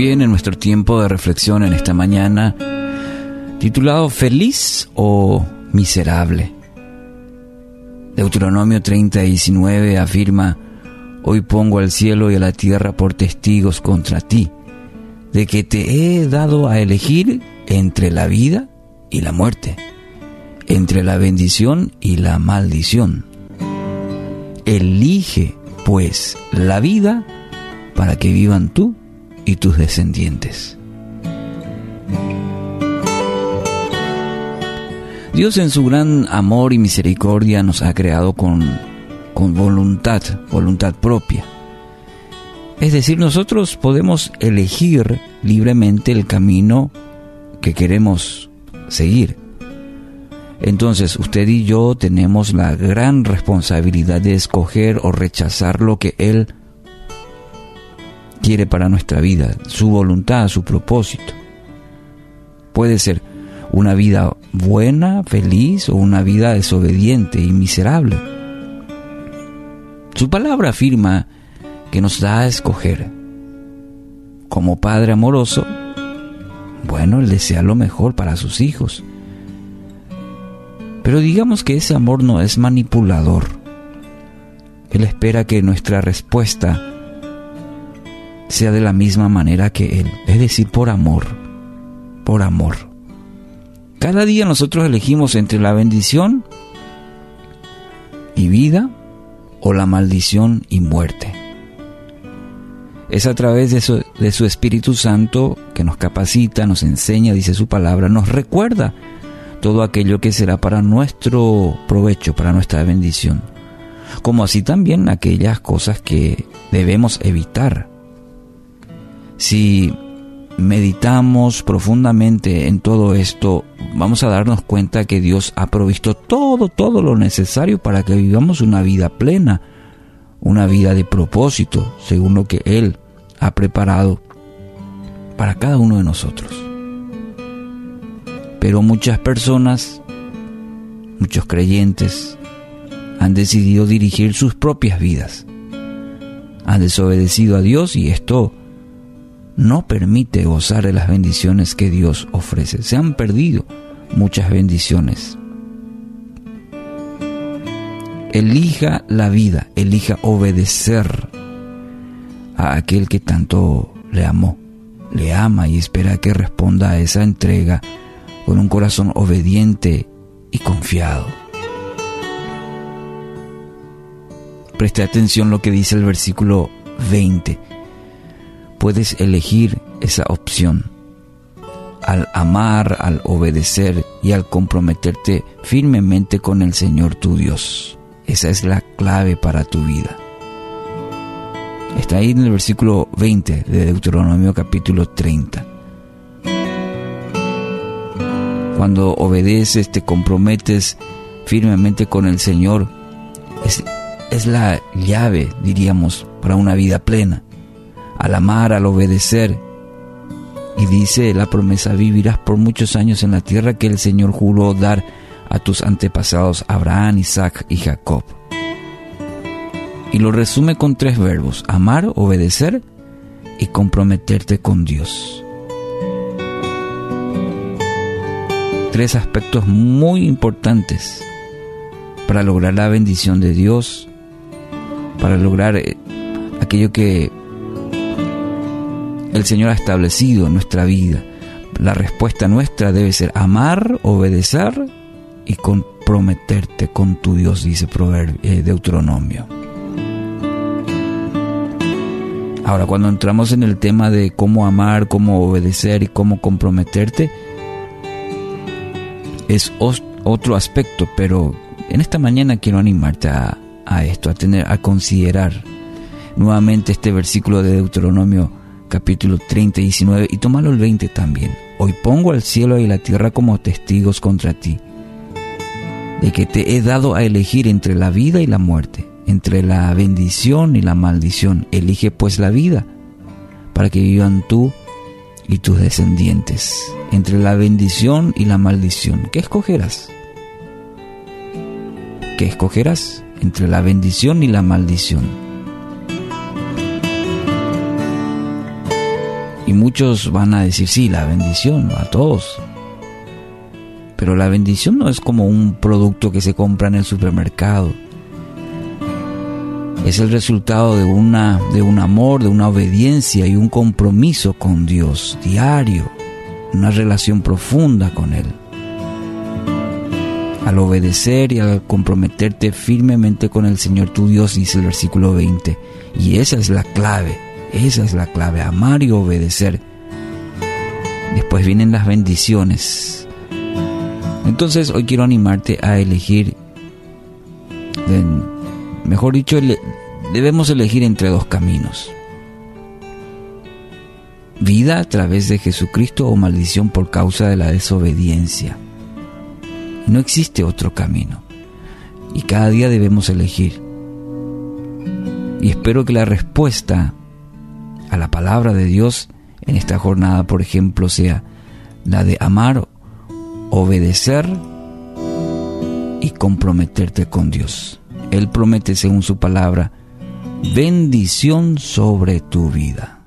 Bien, en nuestro tiempo de reflexión en esta mañana, titulado Feliz o Miserable. Deuteronomio 30 y 19 afirma, Hoy pongo al cielo y a la tierra por testigos contra ti, de que te he dado a elegir entre la vida y la muerte, entre la bendición y la maldición. Elige, pues, la vida para que vivan tú y tus descendientes. Dios en su gran amor y misericordia nos ha creado con, con voluntad, voluntad propia. Es decir, nosotros podemos elegir libremente el camino que queremos seguir. Entonces usted y yo tenemos la gran responsabilidad de escoger o rechazar lo que Él quiere para nuestra vida, su voluntad, su propósito. Puede ser una vida buena, feliz o una vida desobediente y miserable. Su palabra afirma que nos da a escoger. Como Padre amoroso, bueno, Él desea lo mejor para sus hijos. Pero digamos que ese amor no es manipulador. Él espera que nuestra respuesta sea de la misma manera que Él, es decir, por amor, por amor. Cada día nosotros elegimos entre la bendición y vida o la maldición y muerte. Es a través de su, de su, Espíritu Santo que nos capacita, nos enseña, dice su palabra, nos recuerda todo aquello que será para nuestro provecho, para nuestra bendición, como así también aquellas cosas que debemos evitar si meditamos profundamente en todo esto, vamos a darnos cuenta que Dios ha provisto todo, todo lo necesario para que vivamos una vida plena, una vida de propósito, según lo que Él ha preparado para cada uno de nosotros. Pero muchas personas, muchos creyentes, han decidido dirigir sus propias vidas. Han desobedecido a Dios y esto no permite gozar de las bendiciones que Dios ofrece. Se han perdido muchas bendiciones. Elija la vida, elija obedecer a aquel que tanto le amó, le ama y espera que responda a esa entrega con un corazón obediente y confiado. Preste atención lo que dice el versículo 20 puedes elegir esa opción. Al amar, al obedecer y al comprometerte firmemente con el Señor tu Dios. Esa es la clave para tu vida. Está ahí en el versículo 20 de Deuteronomio capítulo 30. Cuando obedeces, te comprometes firmemente con el Señor, es, es la llave, diríamos, para una vida plena al amar, al obedecer. Y dice la promesa, vivirás por muchos años en la tierra que el Señor juró dar a tus antepasados Abraham, Isaac y Jacob. Y lo resume con tres verbos, amar, obedecer y comprometerte con Dios. Tres aspectos muy importantes para lograr la bendición de Dios, para lograr eh, aquello que el Señor ha establecido nuestra vida. La respuesta nuestra debe ser amar, obedecer y comprometerte con tu Dios, dice eh, Deuteronomio. Ahora, cuando entramos en el tema de cómo amar, cómo obedecer y cómo comprometerte, es otro aspecto, pero en esta mañana quiero animarte a, a esto, a tener, a considerar nuevamente este versículo de Deuteronomio capítulo 30 y 19, y tómalo el 20 también. Hoy pongo al cielo y la tierra como testigos contra ti, de que te he dado a elegir entre la vida y la muerte, entre la bendición y la maldición. Elige pues la vida, para que vivan tú y tus descendientes, entre la bendición y la maldición. ¿Qué escogerás? ¿Qué escogerás? Entre la bendición y la maldición muchos van a decir, sí, la bendición, a todos. Pero la bendición no es como un producto que se compra en el supermercado. Es el resultado de, una, de un amor, de una obediencia y un compromiso con Dios diario, una relación profunda con Él. Al obedecer y al comprometerte firmemente con el Señor tu Dios, dice el versículo 20. Y esa es la clave, esa es la clave, amar y obedecer. Después vienen las bendiciones. Entonces hoy quiero animarte a elegir, mejor dicho, debemos elegir entre dos caminos. Vida a través de Jesucristo o maldición por causa de la desobediencia. No existe otro camino. Y cada día debemos elegir. Y espero que la respuesta a la palabra de Dios en esta jornada, por ejemplo, sea la de amar, obedecer y comprometerte con Dios. Él promete, según su palabra, bendición sobre tu vida.